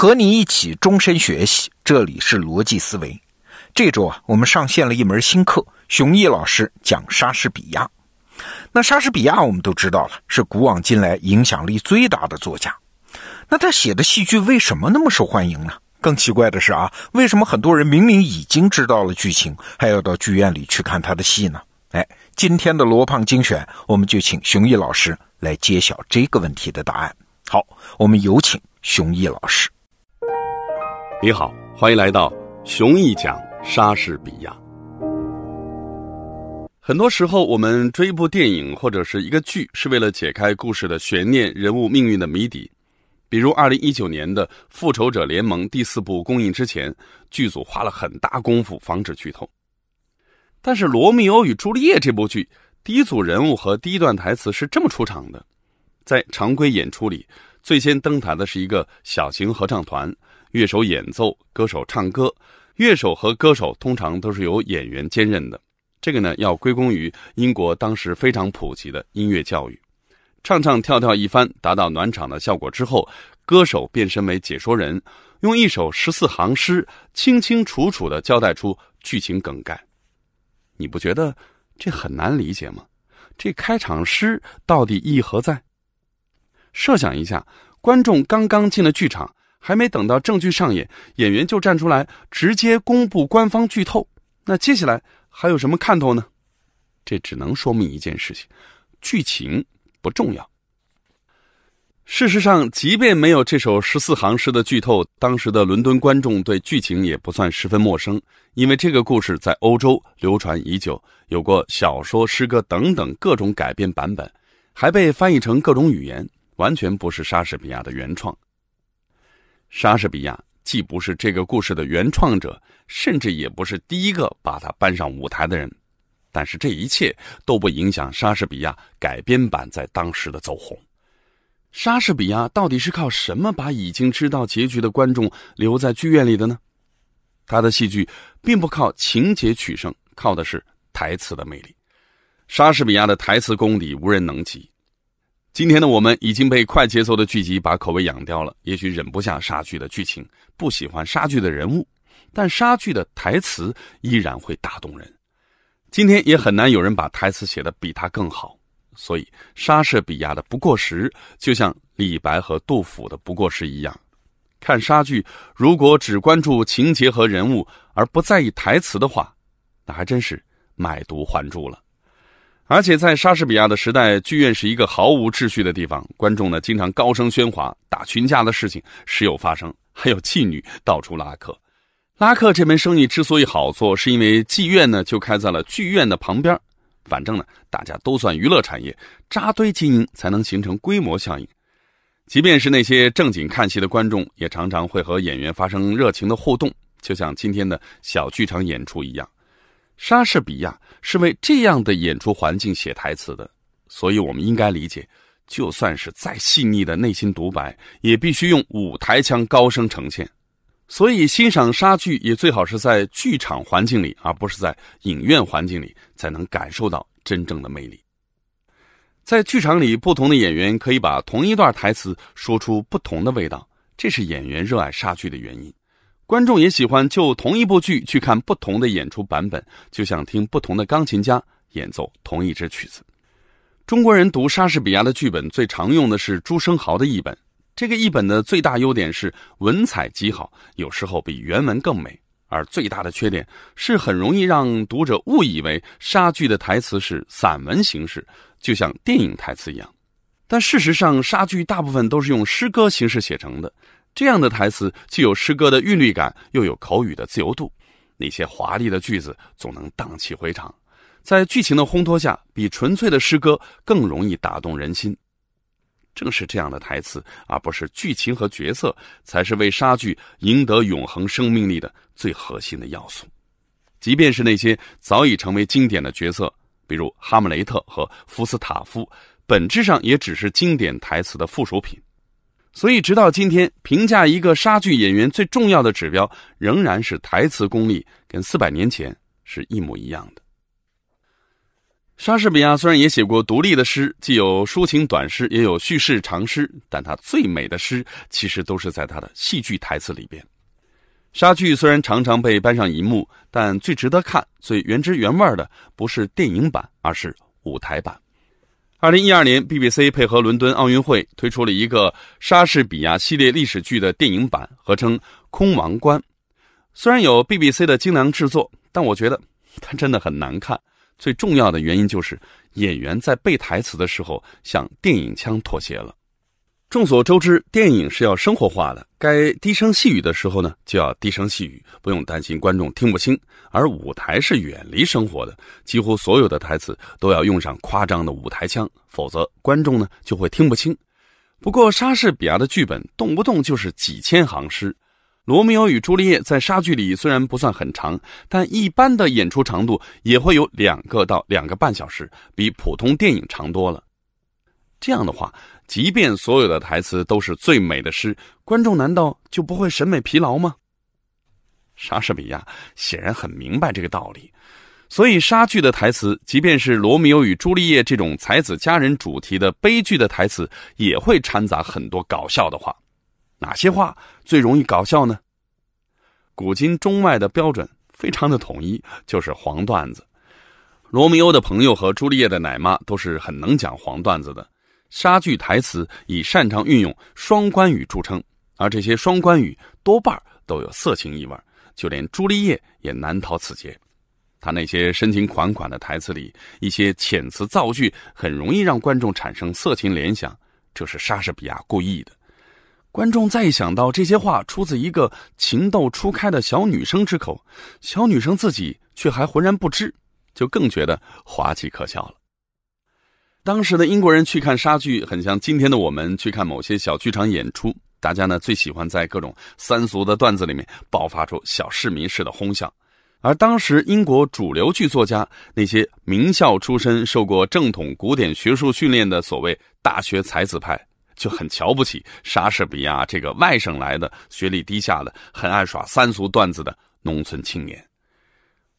和你一起终身学习，这里是逻辑思维。这周啊，我们上线了一门新课，熊毅老师讲莎士比亚。那莎士比亚我们都知道了，是古往今来影响力最大的作家。那他写的戏剧为什么那么受欢迎呢？更奇怪的是啊，为什么很多人明明已经知道了剧情，还要到剧院里去看他的戏呢？哎，今天的罗胖精选，我们就请熊毅老师来揭晓这个问题的答案。好，我们有请熊毅老师。你好，欢迎来到熊毅讲莎士比亚。很多时候，我们追一部电影或者是一个剧，是为了解开故事的悬念、人物命运的谜底。比如，二零一九年的《复仇者联盟》第四部公映之前，剧组花了很大功夫防止剧透。但是，《罗密欧与朱丽叶》这部剧，第一组人物和第一段台词是这么出场的。在常规演出里，最先登台的是一个小型合唱团，乐手演奏，歌手唱歌。乐手和歌手通常都是由演员兼任的。这个呢，要归功于英国当时非常普及的音乐教育。唱唱跳跳一番，达到暖场的效果之后，歌手变身为解说人，用一首十四行诗，清清楚楚的交代出剧情梗概。你不觉得这很难理解吗？这开场诗到底意义何在？设想一下，观众刚刚进了剧场，还没等到正剧上演，演员就站出来直接公布官方剧透，那接下来还有什么看头呢？这只能说明一件事情：剧情不重要。事实上，即便没有这首十四行诗的剧透，当时的伦敦观众对剧情也不算十分陌生，因为这个故事在欧洲流传已久，有过小说、诗歌等等各种改编版本，还被翻译成各种语言。完全不是莎士比亚的原创。莎士比亚既不是这个故事的原创者，甚至也不是第一个把它搬上舞台的人，但是这一切都不影响莎士比亚改编版在当时的走红。莎士比亚到底是靠什么把已经知道结局的观众留在剧院里的呢？他的戏剧并不靠情节取胜，靠的是台词的魅力。莎士比亚的台词功底无人能及。今天的我们已经被快节奏的剧集把口味养刁了，也许忍不下莎剧的剧情，不喜欢莎剧的人物，但莎剧的台词依然会打动人。今天也很难有人把台词写得比他更好，所以莎士比亚的不过时，就像李白和杜甫的不过时一样。看莎剧，如果只关注情节和人物而不在意台词的话，那还真是买椟还珠了。而且在莎士比亚的时代，剧院是一个毫无秩序的地方，观众呢经常高声喧哗，打群架的事情时有发生，还有妓女到处拉客。拉客这门生意之所以好做，是因为妓院呢就开在了剧院的旁边，反正呢大家都算娱乐产业，扎堆经营才能形成规模效应。即便是那些正经看戏的观众，也常常会和演员发生热情的互动，就像今天的小剧场演出一样。莎士比亚是为这样的演出环境写台词的，所以我们应该理解，就算是再细腻的内心独白，也必须用舞台腔高声呈现。所以欣赏莎剧也最好是在剧场环境里，而不是在影院环境里，才能感受到真正的魅力。在剧场里，不同的演员可以把同一段台词说出不同的味道，这是演员热爱莎剧的原因。观众也喜欢就同一部剧去看不同的演出版本，就像听不同的钢琴家演奏同一支曲子。中国人读莎士比亚的剧本最常用的是朱生豪的译本，这个译本的最大优点是文采极好，有时候比原文更美；而最大的缺点是很容易让读者误以为莎剧的台词是散文形式，就像电影台词一样。但事实上，莎剧大部分都是用诗歌形式写成的。这样的台词既有诗歌的韵律感，又有口语的自由度，那些华丽的句子总能荡气回肠，在剧情的烘托下，比纯粹的诗歌更容易打动人心。正是这样的台词，而不是剧情和角色，才是为莎剧赢得永恒生命力的最核心的要素。即便是那些早已成为经典的角色，比如哈姆雷特和福斯塔夫，本质上也只是经典台词的附属品。所以，直到今天，评价一个莎剧演员最重要的指标仍然是台词功力，跟四百年前是一模一样的。莎士比亚虽然也写过独立的诗，既有抒情短诗，也有叙事长诗，但他最美的诗其实都是在他的戏剧台词里边。莎剧虽然常常被搬上荧幕，但最值得看、最原汁原味的不是电影版，而是舞台版。二零一二年，BBC 配合伦敦奥运会推出了一个莎士比亚系列历史剧的电影版，合称《空王冠》。虽然有 BBC 的精良制作，但我觉得它真的很难看。最重要的原因就是演员在背台词的时候向电影腔妥协了。众所周知，电影是要生活化的，该低声细语的时候呢，就要低声细语，不用担心观众听不清。而舞台是远离生活的，几乎所有的台词都要用上夸张的舞台腔，否则观众呢就会听不清。不过，莎士比亚的剧本动不动就是几千行诗，《罗密欧与朱丽叶》在莎剧里虽然不算很长，但一般的演出长度也会有两个到两个半小时，比普通电影长多了。这样的话。即便所有的台词都是最美的诗，观众难道就不会审美疲劳吗？莎士比亚显然很明白这个道理，所以莎剧的台词，即便是《罗密欧与朱丽叶》这种才子佳人主题的悲剧的台词，也会掺杂很多搞笑的话。哪些话最容易搞笑呢？古今中外的标准非常的统一，就是黄段子。罗密欧的朋友和朱丽叶的奶妈都是很能讲黄段子的。莎剧台词以擅长运用双关语著称，而这些双关语多半都有色情意味，就连朱丽叶也难逃此劫。他那些深情款款的台词里，一些遣词造句很容易让观众产生色情联想，这是莎士比亚故意的。观众再一想到这些话出自一个情窦初开的小女生之口，小女生自己却还浑然不知，就更觉得滑稽可笑了。当时的英国人去看莎剧，很像今天的我们去看某些小剧场演出。大家呢最喜欢在各种三俗的段子里面爆发出小市民式的哄笑，而当时英国主流剧作家那些名校出身、受过正统古典学术训练的所谓大学才子派，就很瞧不起莎士比亚这个外省来的、学历低下的、很爱耍三俗段子的农村青年。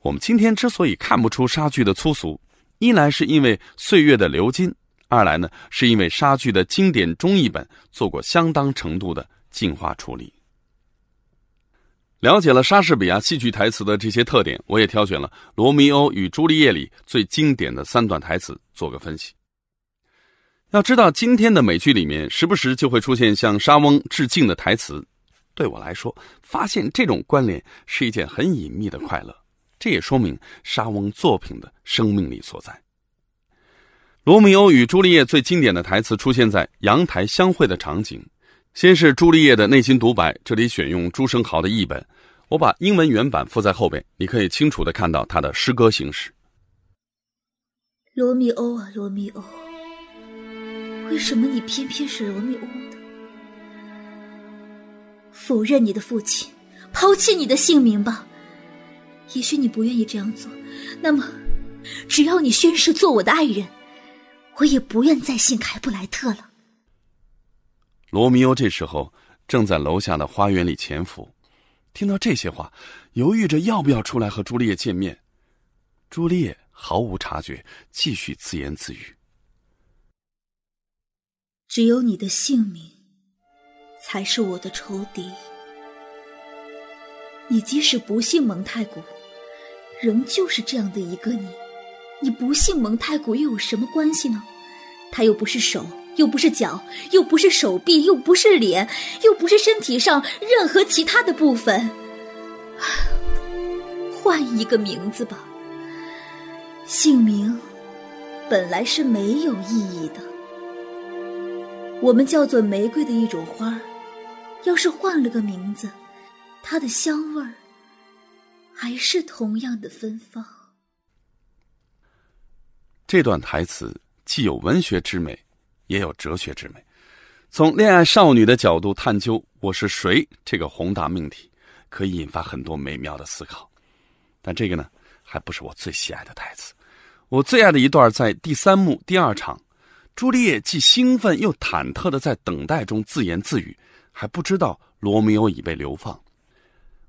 我们今天之所以看不出莎剧的粗俗。一来是因为岁月的流金，二来呢是因为莎剧的经典中译本做过相当程度的进化处理。了解了莎士比亚戏剧台词的这些特点，我也挑选了《罗密欧与朱丽叶》里最经典的三段台词做个分析。要知道，今天的美剧里面时不时就会出现向莎翁致敬的台词，对我来说，发现这种关联是一件很隐秘的快乐。这也说明莎翁作品的生命力所在。《罗密欧与朱丽叶》最经典的台词出现在阳台相会的场景，先是朱丽叶的内心独白，这里选用朱生豪的译本，我把英文原版附在后边，你可以清楚的看到他的诗歌形式。罗密欧啊，罗密欧，为什么你偏偏是罗密欧呢？否认你的父亲，抛弃你的姓名吧。也许你不愿意这样做，那么，只要你宣誓做我的爱人，我也不愿再信凯布莱特了。罗密欧这时候正在楼下的花园里潜伏，听到这些话，犹豫着要不要出来和朱丽叶见面。朱丽叶毫无察觉，继续自言自语：“只有你的姓名，才是我的仇敌。你即使不信蒙太古。”仍旧是这样的一个你，你不信蒙太古又有什么关系呢？他又不是手，又不是脚，又不是手臂，又不是脸，又不是身体上任何其他的部分。换一个名字吧。姓名本来是没有意义的。我们叫做玫瑰的一种花，要是换了个名字，它的香味儿。还是同样的芬芳。这段台词既有文学之美，也有哲学之美。从恋爱少女的角度探究“我是谁”这个宏大命题，可以引发很多美妙的思考。但这个呢，还不是我最喜爱的台词。我最爱的一段在第三幕第二场，朱丽叶既兴奋又忐忑的在等待中自言自语，还不知道罗密欧已被流放。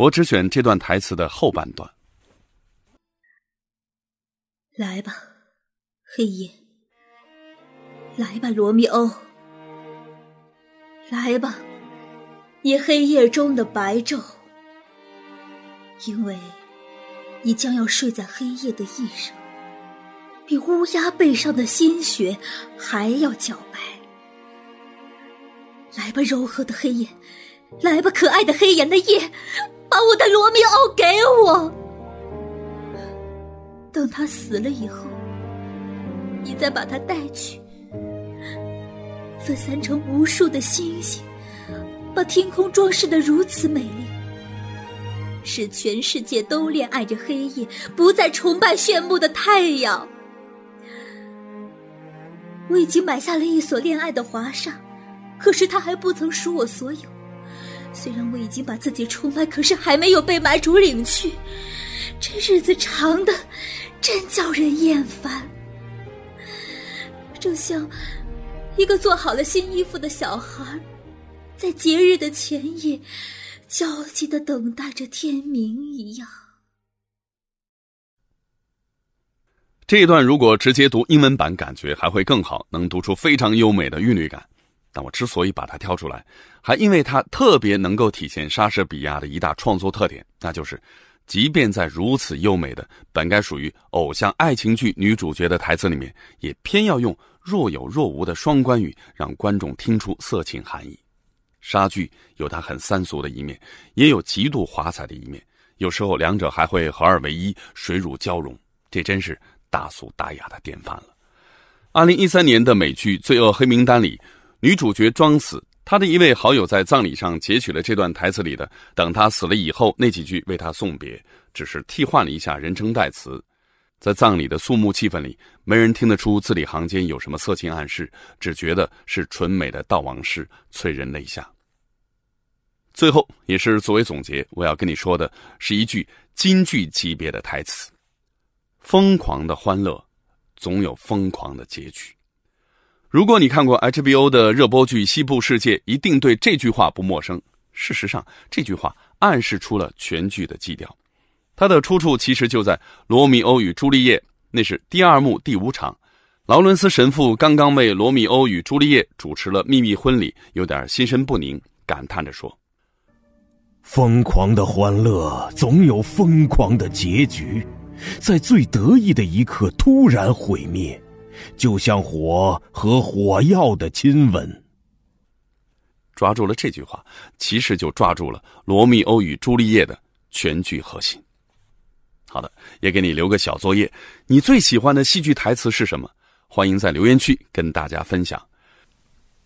我只选这段台词的后半段。来吧，黑夜，来吧，罗密欧，来吧，你黑夜中的白昼，因为你将要睡在黑夜的翼上，比乌鸦背上的鲜血还要皎白。来吧，柔和的黑夜，来吧，可爱的黑颜的夜，把我的罗密欧给我。等他死了以后。你再把他带去，分散成无数的星星，把天空装饰的如此美丽，使全世界都恋爱着黑夜，不再崇拜炫目的太阳。我已经买下了一所恋爱的华厦，可是它还不曾属我所有。虽然我已经把自己出卖，可是还没有被买主领去。这日子长的，真叫人厌烦。就像一个做好了新衣服的小孩，在节日的前夜焦急的等待着天明一样。这一段如果直接读英文版，感觉还会更好，能读出非常优美的韵律感。但我之所以把它挑出来，还因为它特别能够体现莎士比亚的一大创作特点，那就是，即便在如此优美的本该属于偶像爱情剧女主角的台词里面，也偏要用。若有若无的双关语，让观众听出色情含义。莎剧有它很三俗的一面，也有极度华彩的一面。有时候两者还会合二为一，水乳交融。这真是大俗大雅的典范了。二零一三年的美剧《罪恶黑名单》里，女主角装死，他的一位好友在葬礼上截取了这段台词里的“等他死了以后”那几句为他送别，只是替换了一下人称代词。在葬礼的肃穆气氛里，没人听得出字里行间有什么色情暗示，只觉得是纯美的悼亡诗，催人泪下。最后，也是作为总结，我要跟你说的是一句京剧级别的台词：“疯狂的欢乐，总有疯狂的结局。”如果你看过 HBO 的热播剧《西部世界》，一定对这句话不陌生。事实上，这句话暗示出了全剧的基调。它的出处其实就在《罗密欧与朱丽叶》，那是第二幕第五场。劳伦斯神父刚刚为《罗密欧与朱丽叶》主持了秘密婚礼，有点心神不宁，感叹着说：“疯狂的欢乐总有疯狂的结局，在最得意的一刻突然毁灭，就像火和火药的亲吻。”抓住了这句话，其实就抓住了《罗密欧与朱丽叶》的全剧核心。好的，也给你留个小作业，你最喜欢的戏剧台词是什么？欢迎在留言区跟大家分享。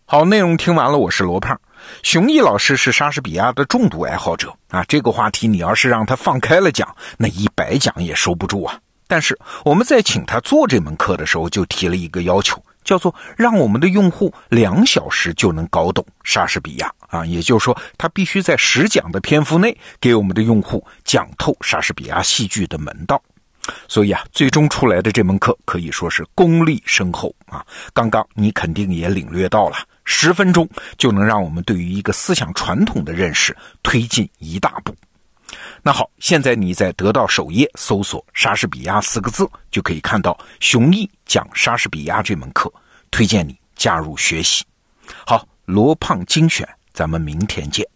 好，内容听完了，我是罗胖。熊毅老师是莎士比亚的重度爱好者啊，这个话题你要是让他放开了讲，那一百讲也收不住啊。但是我们在请他做这门课的时候，就提了一个要求。叫做让我们的用户两小时就能搞懂莎士比亚啊，也就是说，他必须在十讲的篇幅内给我们的用户讲透莎士比亚戏剧的门道。所以啊，最终出来的这门课可以说是功力深厚啊。刚刚你肯定也领略到了，十分钟就能让我们对于一个思想传统的认识推进一大步。那好，现在你在得到首页搜索“莎士比亚”四个字，就可以看到熊毅讲莎士比亚这门课，推荐你加入学习。好，罗胖精选，咱们明天见。